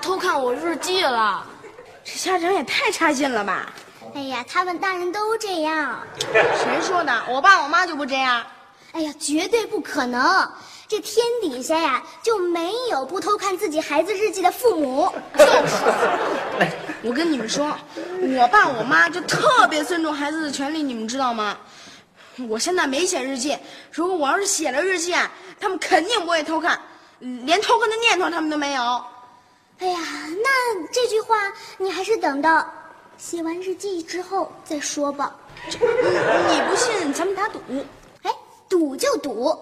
偷看我日记了。这家长也太差劲了吧？哎呀，他们大人都这样。谁说的？我爸我妈就不这样。哎呀，绝对不可能！这天底下呀，就没有不偷看自己孩子日记的父母。就 是我跟你们说，我爸我妈就特别尊重孩子的权利，你们知道吗？我现在没写日记，如果我要是写了日记啊，他们肯定不会偷看，连偷看的念头他们都没有。哎呀，那这句话你还是等到写完日记之后再说吧。你不信，咱们打赌。哎，赌就赌，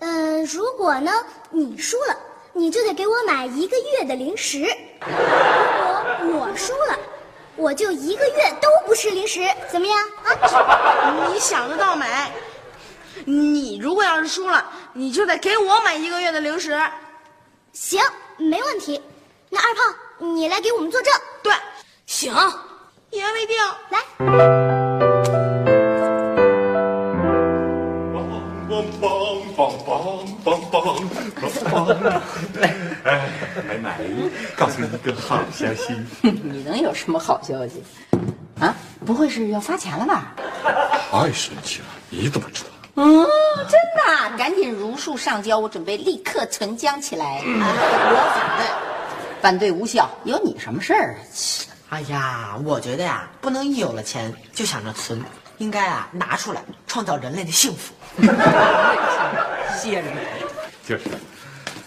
呃，如果呢你输了，你就得给我买一个月的零食；如果我输了，我就一个月都不吃零食，怎么样啊？你想得到没？你如果要是输了，你就得给我买一个月的零食。行，没问题。那二胖，你来给我们作证。对，行，一言为定。来，梆梆梆梆梆梆梆梆！哎，奶奶，告诉你一个好消息，你能有什么好消息？啊，不会是要发钱了吧？太神奇了！你怎么知道？嗯，真的，赶紧如数上交，我准备立刻存姜起来。我反对，反对无效，有你什么事儿？切哎呀，我觉得呀，不能一有了钱就想着存，应该啊拿出来创造人类的幸福。谢谢你。就是，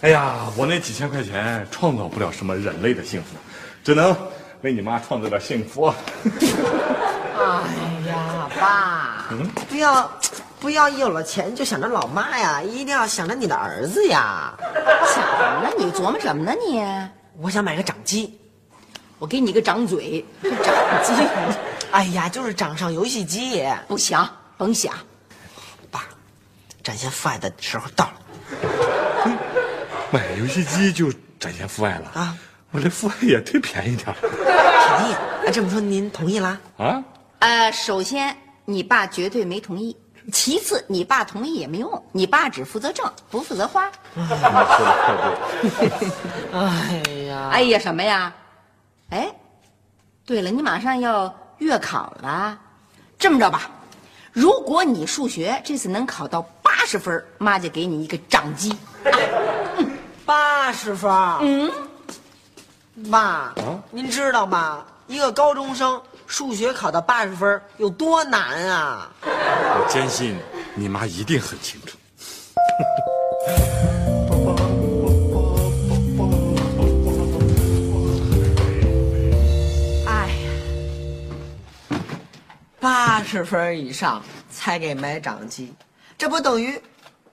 哎呀，我那几千块钱创造不了什么人类的幸福，只能为你妈创造点幸福。哎呀，爸，不要不要一有了钱就想着老妈呀，一定要想着你的儿子呀。想什么呢？你琢磨什么呢你？我想买个掌机，我给你个掌嘴，掌机哎呀，就是掌上游戏机。不行，甭想。爸，展现父爱的时候到了买游戏机就展现父爱了啊！我这父爱也忒便宜点儿便宜。哎，这么说您同意啦？啊！呃，首先你爸绝对没同意，其次你爸同意也没用，你爸只负责挣，不负责花。你说的太对。哎呀，哎呀，什么呀？哎，对了，你马上要月考了，这么着吧，如果你数学这次能考到八十分，妈就给你一个掌机。八十分。嗯，妈，您知道吗？一个高中生数学考到八十分有多难啊！我坚信你妈一定很清楚。哎呀，八十分以上才给买掌机，这不等于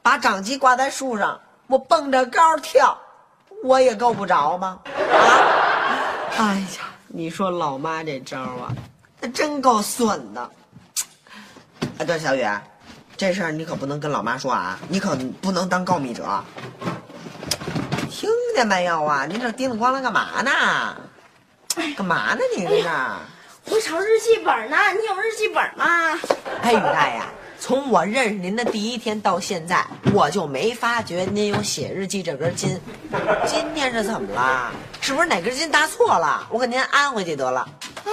把掌机挂在树上，我蹦着高跳，我也够不着吗？啊！哎呀，你说老妈这招啊，那真够损的。哎，对，小雨，这事儿你可不能跟老妈说啊，你可不能当告密者。听见没有啊？您这叮铃咣啷干嘛呢？干嘛呢？你这是？我找日记本呢，你有日记本吗？哎，雨大爷，从我认识您的第一天到现在，我就没发觉您有写日记这根筋。今天是怎么了？是不是哪根筋搭错了？我给您安回去得了。啊，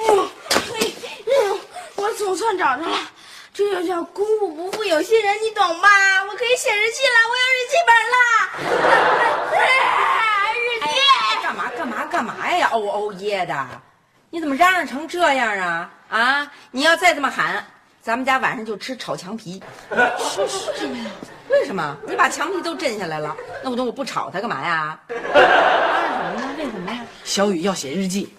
哎，哎呦，我总算找着了，这就叫功夫不负有心人，你懂吧？我可以写日记了，我有日记本了。哎日记。哎，干嘛干嘛干嘛呀？哦哦耶的，你怎么嚷嚷成这样啊？啊！你要再这么喊，咱们家晚上就吃炒墙皮。为什么？你把墙皮都震下来了，那我我不炒它干嘛呀？嚷什么呢？为什么呀？小雨要写日记。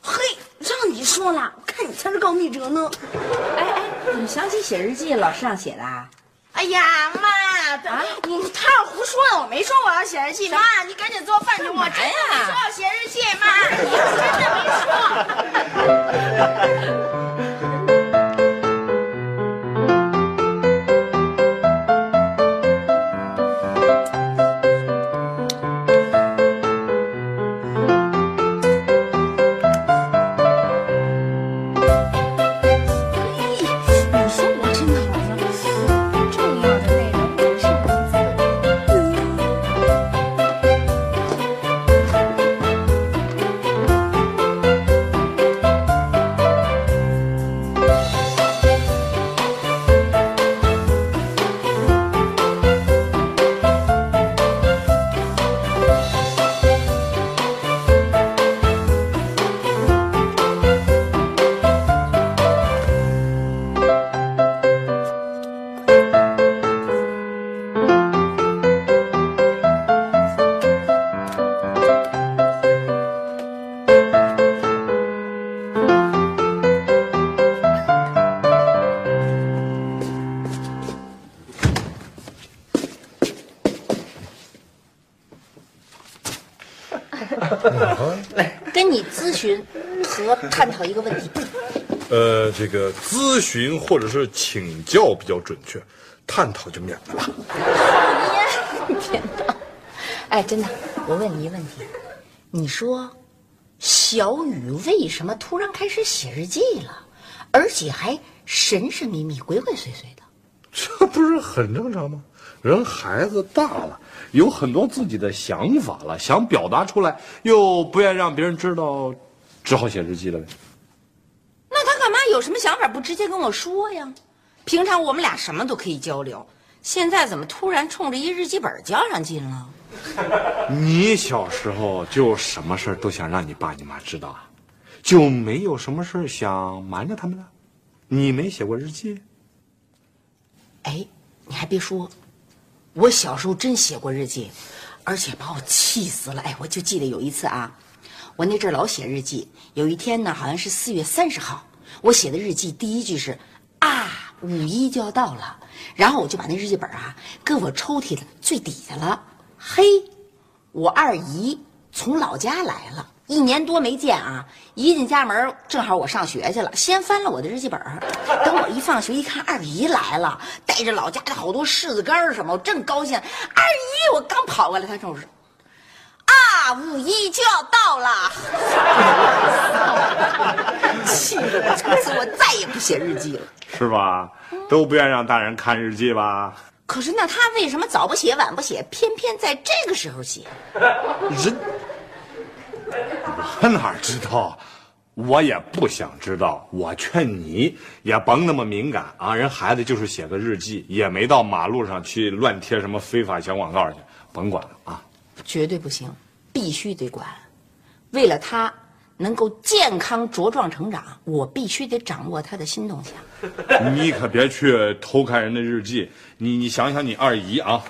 嘿，让你说了，我看你才是告密者呢。哎哎，怎么想起写日记？老师让写的啊？哎呀，妈，啊，我他要胡说呢，我没说我要写日记。妈，你赶紧做饭去，我真的没说要写日记。妈，你真的没说。这个咨询或者是请教比较准确，探讨就免了吧。天哪！哎，真的，我问你一个问题，你说小雨为什么突然开始写日记了，而且还神神秘秘、鬼鬼祟祟的？这不是很正常吗？人孩子大了，有很多自己的想法了，想表达出来，又不愿让别人知道，只好写日记了呗。有什么想法不直接跟我说呀？平常我们俩什么都可以交流，现在怎么突然冲着一日记本较上劲了？你小时候就什么事儿都想让你爸你妈知道啊，就没有什么事儿想瞒着他们的？你没写过日记？哎，你还别说，我小时候真写过日记，而且把我气死了。哎，我就记得有一次啊，我那阵儿老写日记，有一天呢，好像是四月三十号，我写的日记第一句是啊，五一就要到了，然后我就把那日记本啊搁我抽屉的最底下了。嘿，我二姨从老家来了。一年多没见啊！一进家门，正好我上学去了，先翻了我的日记本。等我一放学一看，二姨来了，带着老家的好多柿子干什么，我正高兴。二姨，我刚跑过来，她跟我说：“啊，五一就要到了。”气得我从此我再也不写日记了。是吧？都不愿让大人看日记吧？可是那他为什么早不写晚不写，偏偏在这个时候写？人，我哪知道？我也不想知道。我劝你也甭那么敏感啊！人孩子就是写个日记，也没到马路上去乱贴什么非法小广告去，甭管了啊！绝对不行，必须得管。为了他能够健康茁壮成长，我必须得掌握他的新动向。你可别去偷看人的日记，你你想想你二姨啊！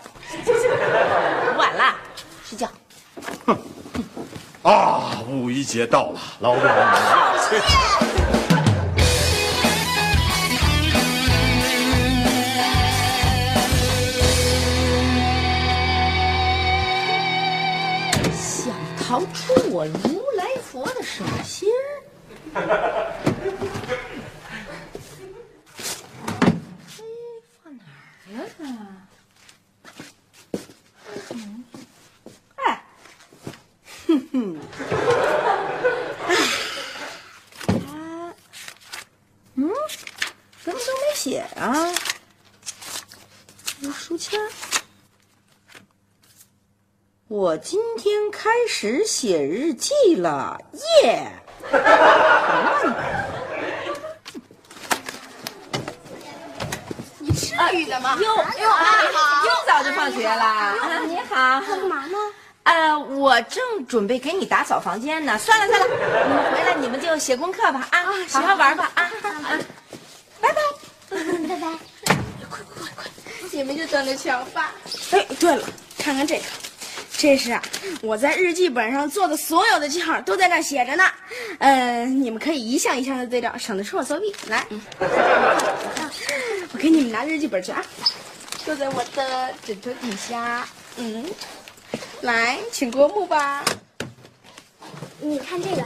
晚了，睡觉。啊，五一节到了，老板。逃出我如来佛的手心儿。哎，放哪儿了它？嗯，哎，哼哼，哎，他，嗯，怎么都没写啊？这书签儿。我今天开始写日记了，耶！你至于的吗？哟哟啊，又早就放学了。啊，你好，干嘛呢？呃，我正准备给你打扫房间呢。算了算了，你们回来你们就写功课吧啊，好好玩吧啊啊！拜拜。拜拜。你们就等着瞧吧。哎，对了，看看这个，这是啊，我在日记本上做的所有的记号都在那写着呢。嗯、你们可以一项一项的对照，省得出我作弊。来，我给你们拿日记本去啊，就在我的枕头底下。嗯，来，请过目吧。你看这个，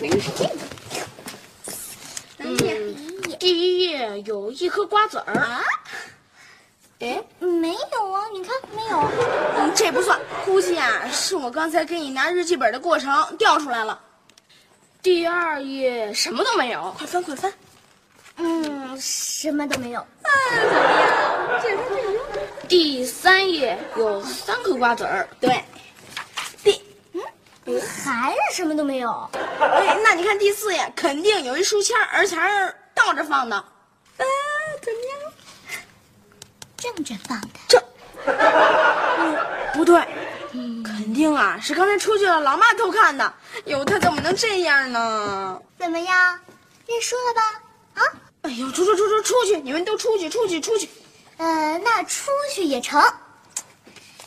那个是这个。嗯，第一页有一颗瓜子儿啊。哎，没有啊，你看没有。嗯，这不算，估计啊是我刚才给你拿日记本的过程掉出来了。第二页什么都没有，快翻快翻。嗯，什么都没有。嗯，怎么样第三页有三颗瓜子儿，对。第嗯，还是什么都没有。哎，那你看第四页肯定有一书签，而且还是倒着放的。啊，怎么样？正着放的。这，嗯，不对，肯定啊是刚才出去了老妈偷看的。哟，他怎么能这样呢？怎么样？认输了吧？啊？哎呦，出出出出出去！你们都出去出去出去！呃，那出去也成。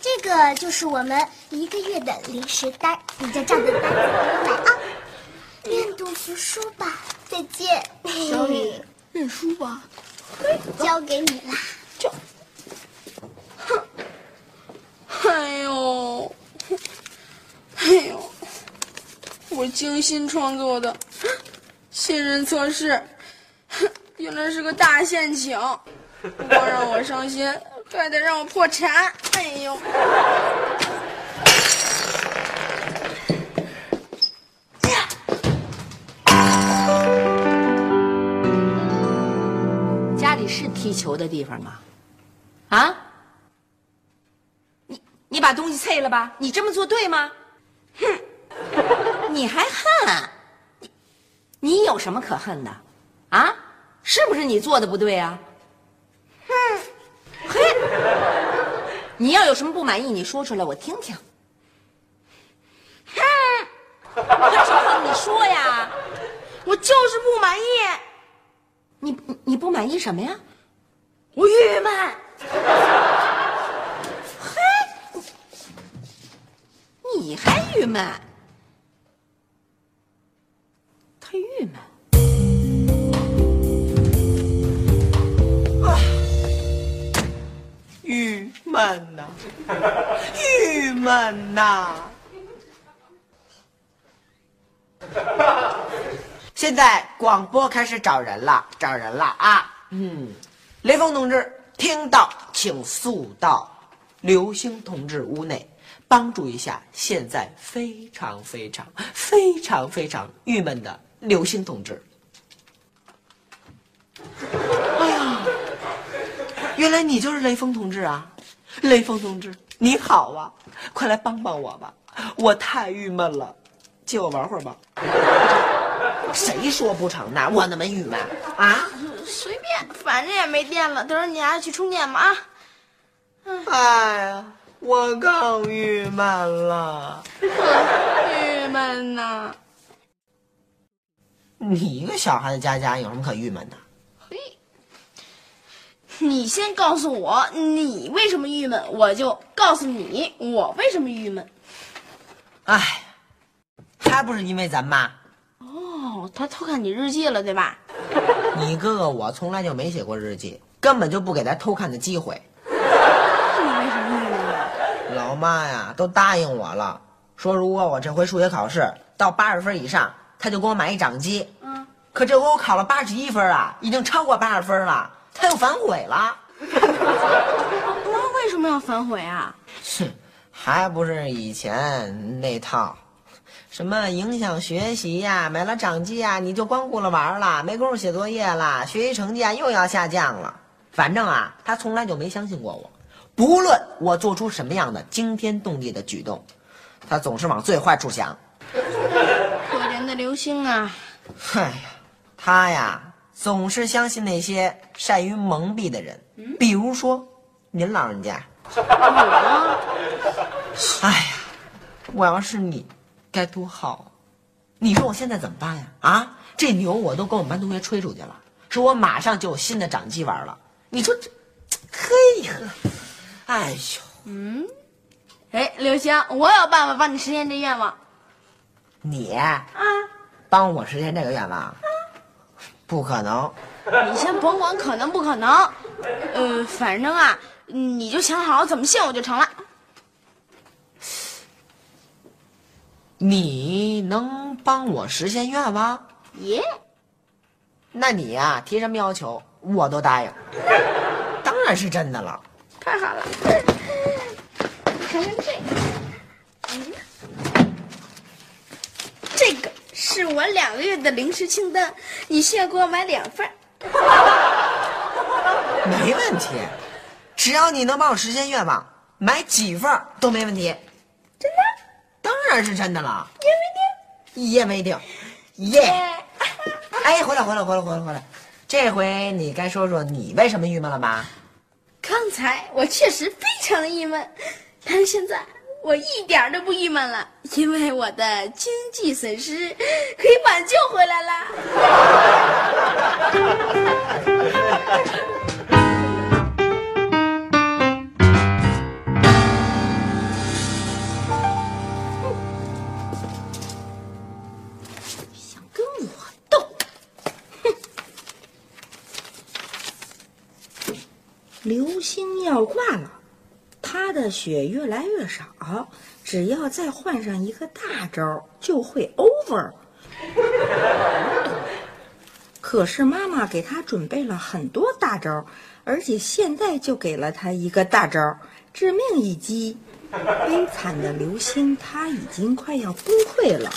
这个就是我们一个月的零食单，你就照着单子买啊。愿赌服输吧，再见。小李，认输吧。交给你了。就，哼，哎呦，哎呦，我精心创作的信任测试，原来是个大陷阱，不光让我伤心，还得让我破产。哎呦，家里是踢球的地方吗？啊？你把东西碎了吧？你这么做对吗？哼！你还恨？你你有什么可恨的？啊？是不是你做的不对啊？哼！嘿！你要有什么不满意，你说出来我听听。哼！还说好你说呀？我就是不满意，你你不满意什么呀？我郁闷。你还郁闷？他郁闷。郁闷呐，郁闷呐。现在广播开始找人了，找人了啊！嗯，雷锋同志听到，请速到刘星同志屋内，帮助一下现在非常非常非常非常郁闷的刘星同志。哎呀，原来你就是雷锋同志啊！雷锋同志，你好啊！快来帮帮我吧，我太郁闷了，借我玩会儿吧。谁说不成呢？我那么郁闷啊！随便，反正也没电了，等会儿你还去充电吧啊！哎呀，我更郁闷了。郁闷呐。你一个小孩子家家有什么可郁闷的？嘿，你先告诉我你为什么郁闷，我就告诉你我为什么郁闷。哎，还不是因为咱妈。哦，他偷看你日记了，对吧？你哥哥我从来就没写过日记，根本就不给他偷看的机会。我？妈呀，都答应我了，说如果我这回数学考试到八十分以上，她就给我买一掌机。嗯，可这回我考了八十一分啊，已经超过八十分了，她又反悔了。那为什么要反悔啊？哼，还不是以前那套，什么影响学习呀、买了掌机呀，你就光顾了玩了，没工夫写作业了，学习成绩啊又要下降了。反正啊，他从来就没相信过我，不论我做出什么样的惊天动地的举动，他总是往最坏处想。可怜的刘星啊！哎呀，他呀总是相信那些善于蒙蔽的人，比如说您老人家。哎呀，我要是你，该多好啊！你说我现在怎么办呀？啊，这牛我都跟我们班同学吹出去了，说我马上就有新的掌机玩了。你说这，嘿呵，哎呦，嗯哎，刘星，我有办法帮你实现这愿望。你啊，帮我实现这个愿望，不可能。你先甭管可能不可能，呃，反正啊，你就想好怎么信我就成了。你能帮我实现愿望？耶、那你呀、提什么要求我都答应。当然是真的了。太好了！看看这个，嗯，这个是我两个月的零食清单，你需要给我买两份儿。没问题，只要你能帮我实现愿望，买几份都没问题。真的？当然是真的了，也也没定，耶！没哎，回来，回来，回来，回来，回来。这回你该说说你为什么郁闷了吧？刚才我确实非常郁闷，但是现在我一点都不郁闷了，因为我的经济损失可以挽救回来了。血越来越少，只要再换上一个大招，就会 over。可是妈妈给他准备了很多大招，而且现在就给了他一个大招——致命一击。悲惨的流星，他已经快要崩溃了。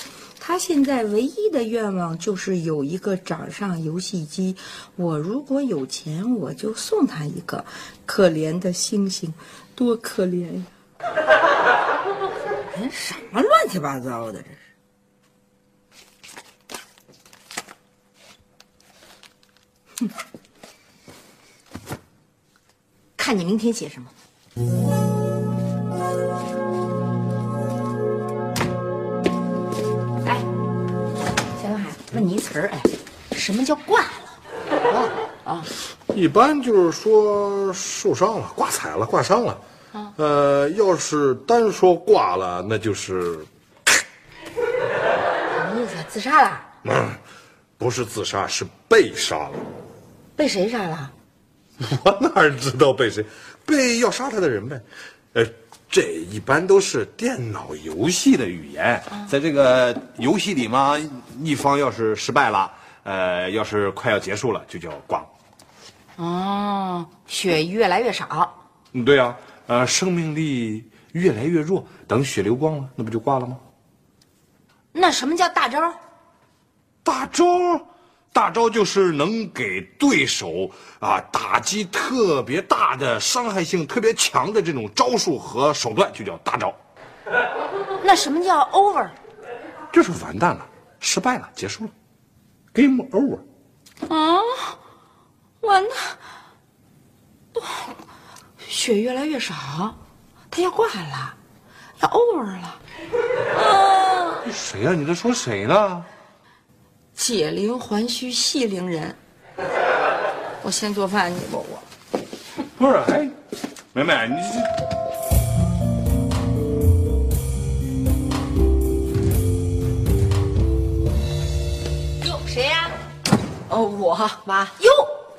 他现在唯一的愿望就是有一个掌上游戏机。我如果有钱，我就送他一个。可怜的星星，多可怜呀！哎，什么乱七八糟的这是？哼，看你明天写什么。词儿，哎，什么叫挂了？啊，一般就是说受伤了、挂彩了、挂伤了。呃，要是单说挂了，那就是，什么意思？自杀了？嗯，不是自杀，是被杀了。被谁杀了？我哪知道被谁？被要杀他的人呗。呃，这一般都是电脑游戏的语言，在这个游戏里嘛，一方要是失败了，呃，要是快要结束了，就叫挂。哦，血越来越少。嗯，对呀、呃，生命力越来越弱，等血流光了，那不就挂了吗？那什么叫大招？大招，大招就是能给对手啊打击特别大的、伤害性特别强的这种招数和手段，就叫大招。那什么叫 over？就是完蛋了，失败了，结束了，game over。啊，完了，血越来越少，他要挂了，要 over 了。啊，谁呀、你在说谁呢？解铃还须系铃人。我先做饭去吧，我。不是，哎，梅梅，你这哟，谁呀、哦，我妈，哟，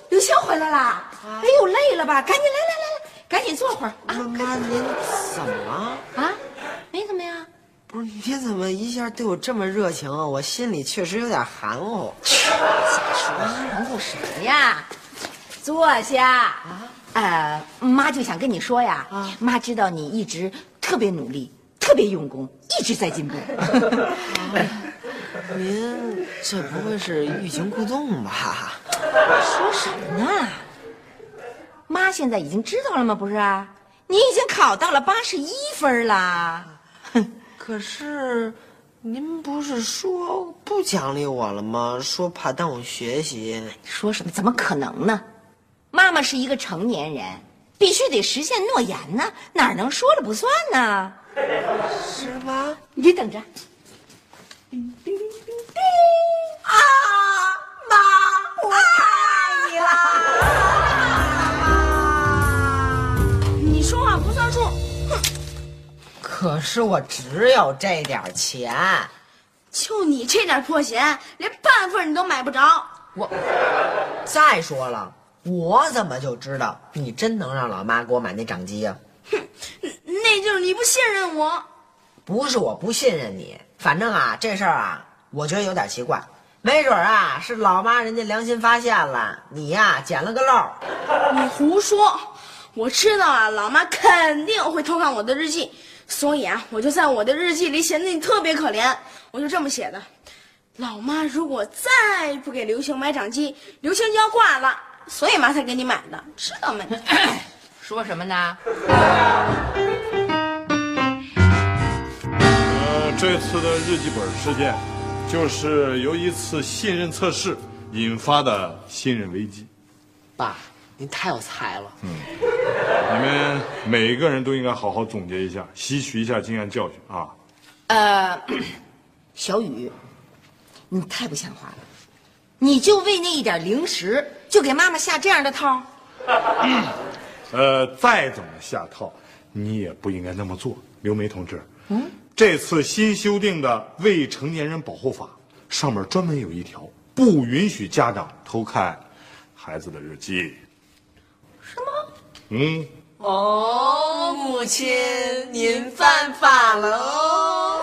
刘星回来啦！哎呦，累了吧？赶紧来来来来，赶紧坐会儿啊妈妈您怎么了？啊！没怎么样，不是你怎么一下对我这么热情啊？我心里确实有点含糊。含糊什么呀？坐下啊！呃，妈就想跟你说呀，妈知道你一直特别努力，特别用功，一直在进步。您这不会是欲擒故纵吧？说什么呢？妈现在已经知道了吗？不是，你已经考到了八十一分啦。可是，您不是说不奖励我了吗？说怕耽误学习。你说什么？怎么可能呢？妈妈是一个成年人，必须得实现诺言呢，哪能说了不算呢？是吧？你等着。啊，妈，我爱你啦！你说话不算数，哼！可是我只有这点钱，就你这点破鞋，连半份你都买不着。我再说了，我怎么就知道你真能让老妈给我买那掌机呀、哼那就是你不信任我。不是我不信任你，反正啊，这事儿啊，我觉得有点奇怪，没准啊是老妈人家良心发现了，你呀、捡了个漏。你胡说！我知道啊，老妈肯定会偷看我的日记，所以啊，我就在我的日记里写的你特别可怜，我就这么写的：老妈如果再不给刘星买掌机，刘星就要挂了，所以妈才给你买的，知道没？说什么呢？呃，这次的日记本事件，就是由一次信任测试引发的信任危机。爸，您太有才了。你们每个人都应该好好总结一下，吸取一下经验教训啊！呃，小雨，你太不像话了，你就为那一点零食就给妈妈下这样的套？呃，再怎么下套，你也不应该那么做，刘梅同志。嗯，这次新修订的《未成年人保护法》上面专门有一条，不允许家长偷看孩子的日记。嗯，哦，母亲，您犯法了哦。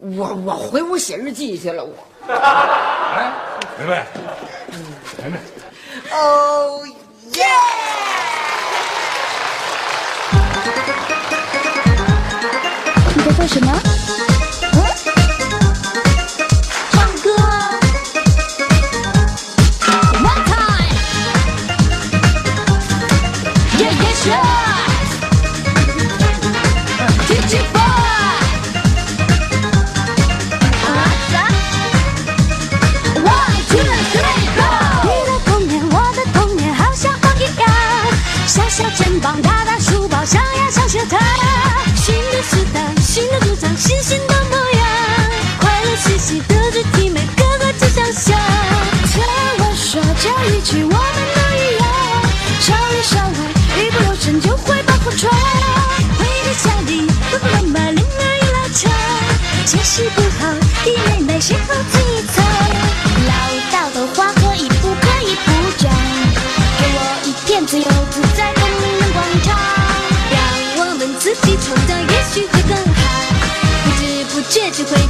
我我回屋写日记去了，我。哎，梅梅，梅梅，哦耶！你在做什么？小肩膀，大大书包，上呀上学堂。新的时代，新的主张，新新的模样，快乐嘻嘻的肢体，每个个都想象。听我说这一句，我们都一样，少里少外，一不留神就会把破窗。回到家里，爸爸妈妈铃儿一拉长，解释不不觉就会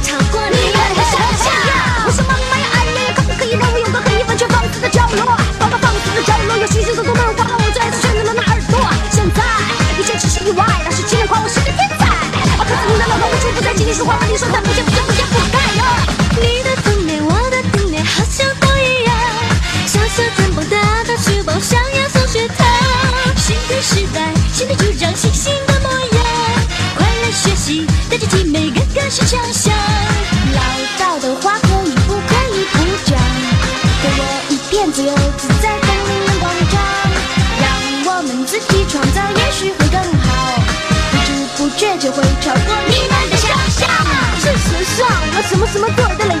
什么什么做对了，